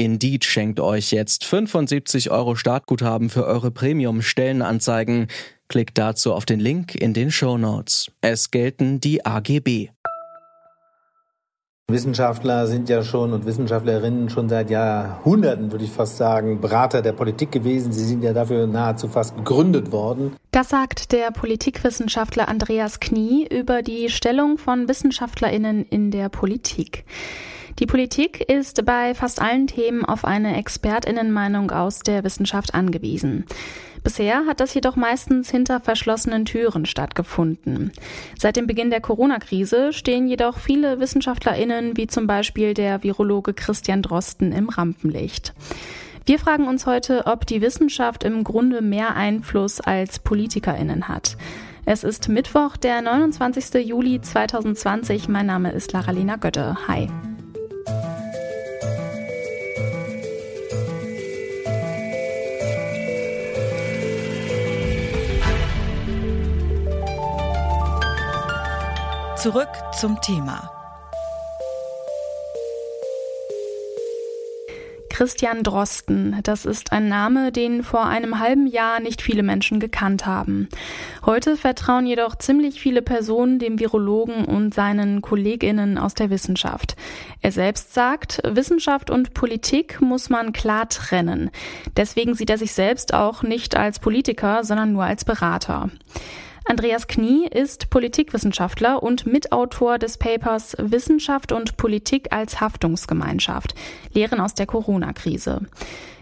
Indeed schenkt euch jetzt 75 Euro Startguthaben für eure Premium-Stellenanzeigen. Klickt dazu auf den Link in den Show Notes. Es gelten die AGB. Wissenschaftler sind ja schon und Wissenschaftlerinnen schon seit Jahrhunderten, würde ich fast sagen, Berater der Politik gewesen. Sie sind ja dafür nahezu fast gegründet worden. Das sagt der Politikwissenschaftler Andreas Knie über die Stellung von Wissenschaftlerinnen in der Politik. Die Politik ist bei fast allen Themen auf eine Expertinnenmeinung aus der Wissenschaft angewiesen. Bisher hat das jedoch meistens hinter verschlossenen Türen stattgefunden. Seit dem Beginn der Corona-Krise stehen jedoch viele WissenschaftlerInnen, wie zum Beispiel der Virologe Christian Drosten, im Rampenlicht. Wir fragen uns heute, ob die Wissenschaft im Grunde mehr Einfluss als PolitikerInnen hat. Es ist Mittwoch, der 29. Juli 2020. Mein Name ist Laralina Götte. Hi. Zurück zum Thema. Christian Drosten, das ist ein Name, den vor einem halben Jahr nicht viele Menschen gekannt haben. Heute vertrauen jedoch ziemlich viele Personen dem Virologen und seinen Kolleginnen aus der Wissenschaft. Er selbst sagt, Wissenschaft und Politik muss man klar trennen. Deswegen sieht er sich selbst auch nicht als Politiker, sondern nur als Berater. Andreas Knie ist Politikwissenschaftler und Mitautor des Papers Wissenschaft und Politik als Haftungsgemeinschaft, Lehren aus der Corona-Krise.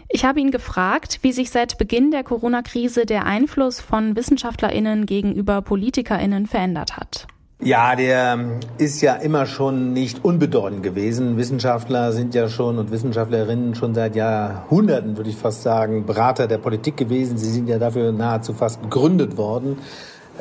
Ich habe ihn gefragt, wie sich seit Beginn der Corona-Krise der Einfluss von Wissenschaftlerinnen gegenüber Politikerinnen verändert hat. Ja, der ist ja immer schon nicht unbedeutend gewesen. Wissenschaftler sind ja schon und Wissenschaftlerinnen schon seit Jahrhunderten, würde ich fast sagen, Berater der Politik gewesen. Sie sind ja dafür nahezu fast gegründet worden.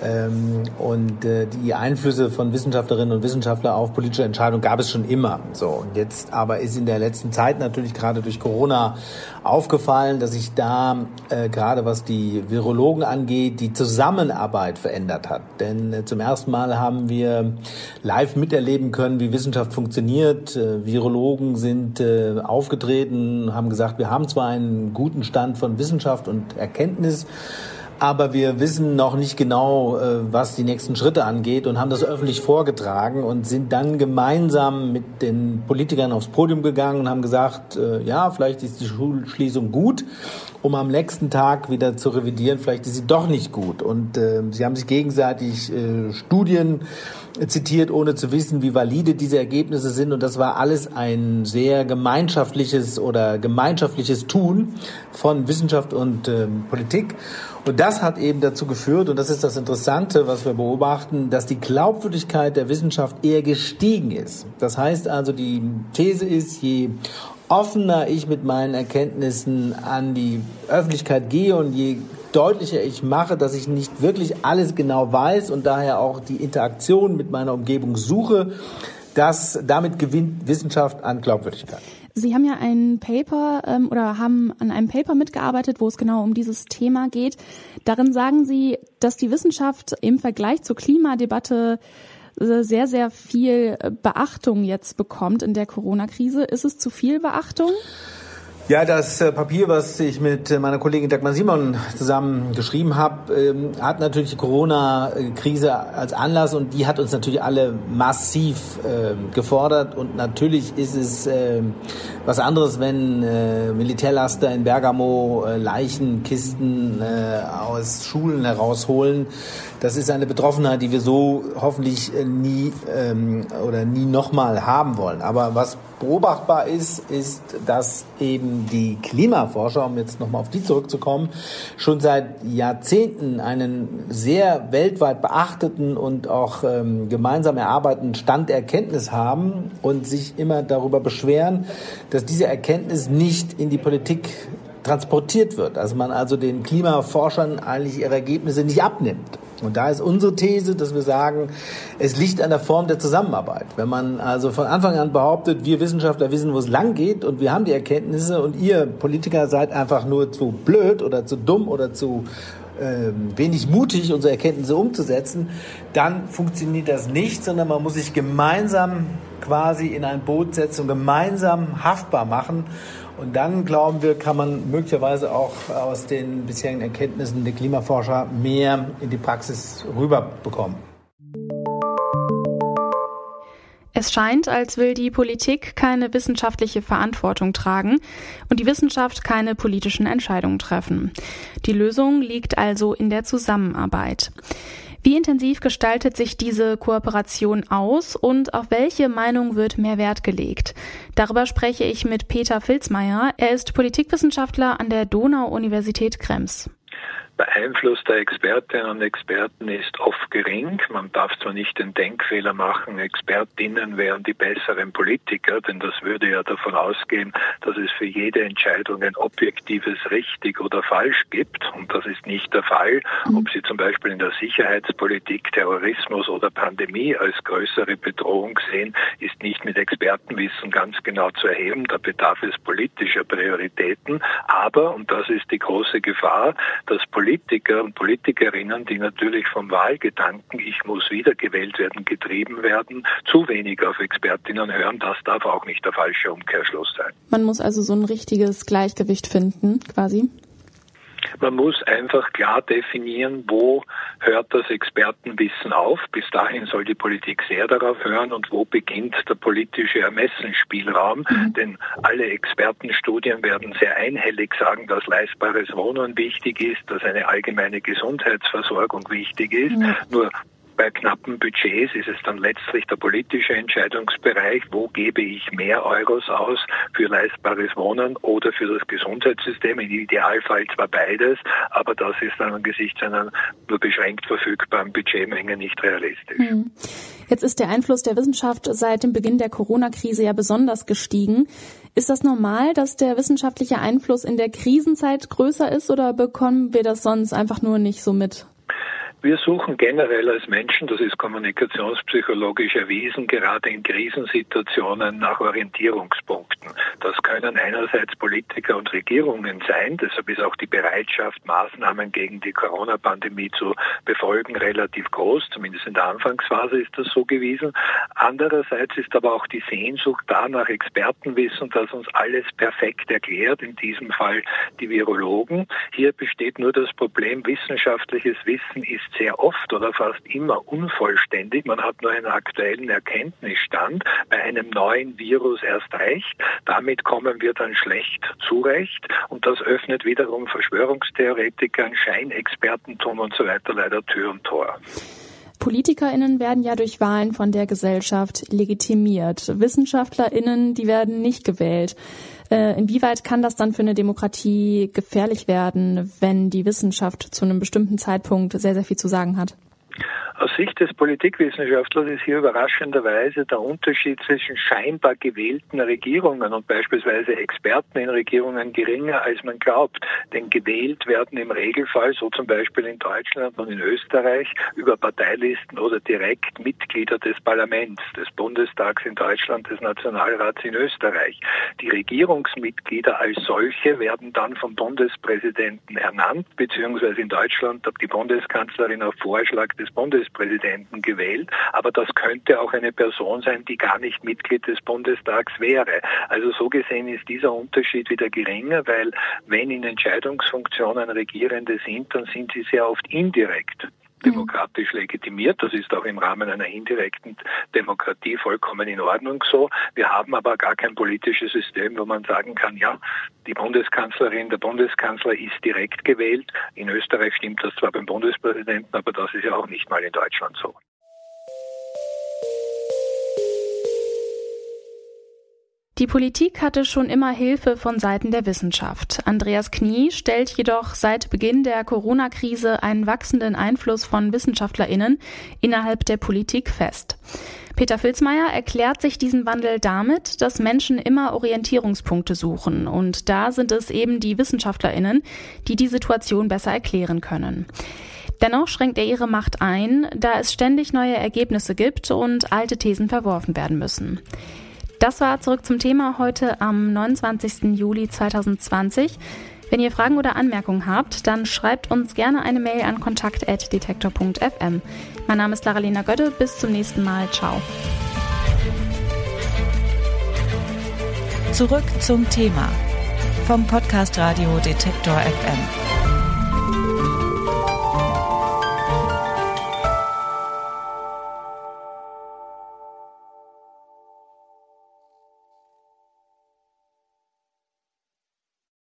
Ähm, und äh, die Einflüsse von Wissenschaftlerinnen und Wissenschaftlern auf politische Entscheidungen gab es schon immer. So und jetzt aber ist in der letzten Zeit natürlich gerade durch Corona aufgefallen, dass sich da äh, gerade was die Virologen angeht, die Zusammenarbeit verändert hat. Denn äh, zum ersten Mal haben wir live miterleben können, wie Wissenschaft funktioniert. Äh, Virologen sind äh, aufgetreten, haben gesagt, wir haben zwar einen guten Stand von Wissenschaft und Erkenntnis aber wir wissen noch nicht genau, äh, was die nächsten Schritte angeht und haben das öffentlich vorgetragen und sind dann gemeinsam mit den Politikern aufs Podium gegangen und haben gesagt, äh, ja, vielleicht ist die Schulschließung gut, um am nächsten Tag wieder zu revidieren, vielleicht ist sie doch nicht gut. Und äh, sie haben sich gegenseitig äh, Studien zitiert, ohne zu wissen, wie valide diese Ergebnisse sind. Und das war alles ein sehr gemeinschaftliches oder gemeinschaftliches Tun von Wissenschaft und äh, Politik. Und das hat eben dazu geführt, und das ist das Interessante, was wir beobachten, dass die Glaubwürdigkeit der Wissenschaft eher gestiegen ist. Das heißt also, die These ist, je offener ich mit meinen Erkenntnissen an die Öffentlichkeit gehe und je deutlicher ich mache, dass ich nicht wirklich alles genau weiß und daher auch die Interaktion mit meiner Umgebung suche, dass damit gewinnt Wissenschaft an Glaubwürdigkeit. Sie haben ja ein Paper ähm, oder haben an einem Paper mitgearbeitet, wo es genau um dieses Thema geht. Darin sagen Sie, dass die Wissenschaft im Vergleich zur Klimadebatte äh, sehr, sehr viel Beachtung jetzt bekommt in der Corona-Krise. Ist es zu viel Beachtung? Ja, das äh, Papier, was ich mit äh, meiner Kollegin Dagmar Simon zusammen geschrieben habe, ähm, hat natürlich die Corona-Krise als Anlass und die hat uns natürlich alle massiv ähm, gefordert. Und natürlich ist es ähm, was anderes, wenn äh, Militärlaster in Bergamo Leichenkisten aus Schulen herausholen. Das ist eine Betroffenheit, die wir so hoffentlich nie oder nie nochmal haben wollen. Aber was beobachtbar ist, ist, dass eben die Klimaforscher, um jetzt nochmal auf die zurückzukommen, schon seit Jahrzehnten einen sehr weltweit beachteten und auch ähm, gemeinsam erarbeiteten Stand der Erkenntnis haben und sich immer darüber beschweren, dass diese Erkenntnis nicht in die Politik transportiert wird. Also man also den Klimaforschern eigentlich ihre Ergebnisse nicht abnimmt. Und da ist unsere These, dass wir sagen, es liegt an der Form der Zusammenarbeit. Wenn man also von Anfang an behauptet, wir Wissenschaftler wissen, wo es lang geht und wir haben die Erkenntnisse und ihr Politiker seid einfach nur zu blöd oder zu dumm oder zu ähm, wenig mutig, unsere Erkenntnisse umzusetzen, dann funktioniert das nicht, sondern man muss sich gemeinsam quasi in ein Boot setzen und gemeinsam haftbar machen. Und dann, glauben wir, kann man möglicherweise auch aus den bisherigen Erkenntnissen der Klimaforscher mehr in die Praxis rüberbekommen. Es scheint, als will die Politik keine wissenschaftliche Verantwortung tragen und die Wissenschaft keine politischen Entscheidungen treffen. Die Lösung liegt also in der Zusammenarbeit. Wie intensiv gestaltet sich diese Kooperation aus und auf welche Meinung wird mehr Wert gelegt? Darüber spreche ich mit Peter Filzmeier. Er ist Politikwissenschaftler an der Donau-Universität Krems. Der Einfluss der Expertinnen und Experten ist oft gering. Man darf zwar nicht den Denkfehler machen, Expertinnen wären die besseren Politiker, denn das würde ja davon ausgehen, dass es für jede Entscheidung ein objektives richtig oder falsch gibt. Und das ist nicht der Fall. Ob Sie zum Beispiel in der Sicherheitspolitik Terrorismus oder Pandemie als größere Bedrohung sehen, ist nicht mit Expertenwissen ganz genau zu erheben. Da bedarf es politischer Prioritäten. Aber, und das ist die große Gefahr, dass Politiker und Politikerinnen, die natürlich vom Wahlgedanken, ich muss wiedergewählt werden, getrieben werden, zu wenig auf Expertinnen hören. Das darf auch nicht der falsche Umkehrschluss sein. Man muss also so ein richtiges Gleichgewicht finden, quasi. Man muss einfach klar definieren, wo hört das Expertenwissen auf. Bis dahin soll die Politik sehr darauf hören und wo beginnt der politische Ermessensspielraum. Mhm. Denn alle Expertenstudien werden sehr einhellig sagen, dass leistbares Wohnen wichtig ist, dass eine allgemeine Gesundheitsversorgung wichtig ist. Mhm. Nur bei knappen Budgets ist es dann letztlich der politische Entscheidungsbereich, wo gebe ich mehr Euros aus für leistbares Wohnen oder für das Gesundheitssystem. Im Idealfall zwar beides, aber das ist dann angesichts einer nur beschränkt verfügbaren Budgetmenge nicht realistisch. Hm. Jetzt ist der Einfluss der Wissenschaft seit dem Beginn der Corona-Krise ja besonders gestiegen. Ist das normal, dass der wissenschaftliche Einfluss in der Krisenzeit größer ist oder bekommen wir das sonst einfach nur nicht so mit? Wir suchen generell als Menschen, das ist kommunikationspsychologisch erwiesen, gerade in Krisensituationen nach Orientierungspunkten. Das können einerseits Politiker und Regierungen sein, deshalb ist auch die Bereitschaft, Maßnahmen gegen die Corona-Pandemie zu befolgen, relativ groß, zumindest in der Anfangsphase ist das so gewesen. Andererseits ist aber auch die Sehnsucht da nach Expertenwissen, das uns alles perfekt erklärt, in diesem Fall die Virologen. Hier besteht nur das Problem, wissenschaftliches Wissen ist sehr oft oder fast immer unvollständig. Man hat nur einen aktuellen Erkenntnisstand. Bei einem neuen Virus erst recht. Damit kommen wir dann schlecht zurecht. Und das öffnet wiederum Verschwörungstheoretikern, Scheinexpertentum und so weiter leider Tür und Tor. PolitikerInnen werden ja durch Wahlen von der Gesellschaft legitimiert. WissenschaftlerInnen, die werden nicht gewählt. Äh, inwieweit kann das dann für eine Demokratie gefährlich werden, wenn die Wissenschaft zu einem bestimmten Zeitpunkt sehr, sehr viel zu sagen hat? Aus Sicht des Politikwissenschaftlers ist hier überraschenderweise der Unterschied zwischen scheinbar gewählten Regierungen und beispielsweise Experten in Regierungen geringer, als man glaubt. Denn gewählt werden im Regelfall, so zum Beispiel in Deutschland und in Österreich, über Parteilisten oder direkt Mitglieder des Parlaments, des Bundestags in Deutschland, des Nationalrats in Österreich. Die Regierungsmitglieder als solche werden dann vom Bundespräsidenten ernannt, beziehungsweise in Deutschland die Bundeskanzlerin auf Vorschlag des Bundes Bundespräsidenten gewählt, aber das könnte auch eine Person sein, die gar nicht Mitglied des Bundestags wäre. Also so gesehen ist dieser Unterschied wieder geringer, weil wenn in Entscheidungsfunktionen Regierende sind, dann sind sie sehr oft indirekt. Demokratisch legitimiert. Das ist auch im Rahmen einer indirekten Demokratie vollkommen in Ordnung so. Wir haben aber gar kein politisches System, wo man sagen kann, ja, die Bundeskanzlerin, der Bundeskanzler ist direkt gewählt. In Österreich stimmt das zwar beim Bundespräsidenten, aber das ist ja auch nicht mal in Deutschland so. Die Politik hatte schon immer Hilfe von Seiten der Wissenschaft. Andreas Knie stellt jedoch seit Beginn der Corona-Krise einen wachsenden Einfluss von WissenschaftlerInnen innerhalb der Politik fest. Peter Filzmeier erklärt sich diesen Wandel damit, dass Menschen immer Orientierungspunkte suchen. Und da sind es eben die WissenschaftlerInnen, die die Situation besser erklären können. Dennoch schränkt er ihre Macht ein, da es ständig neue Ergebnisse gibt und alte Thesen verworfen werden müssen. Das war zurück zum Thema heute am 29. Juli 2020. Wenn ihr Fragen oder Anmerkungen habt, dann schreibt uns gerne eine Mail an kontakt.detektor.fm. Mein Name ist Laralena Götte. Bis zum nächsten Mal. Ciao. Zurück zum Thema vom Podcast Radio Detektor FM.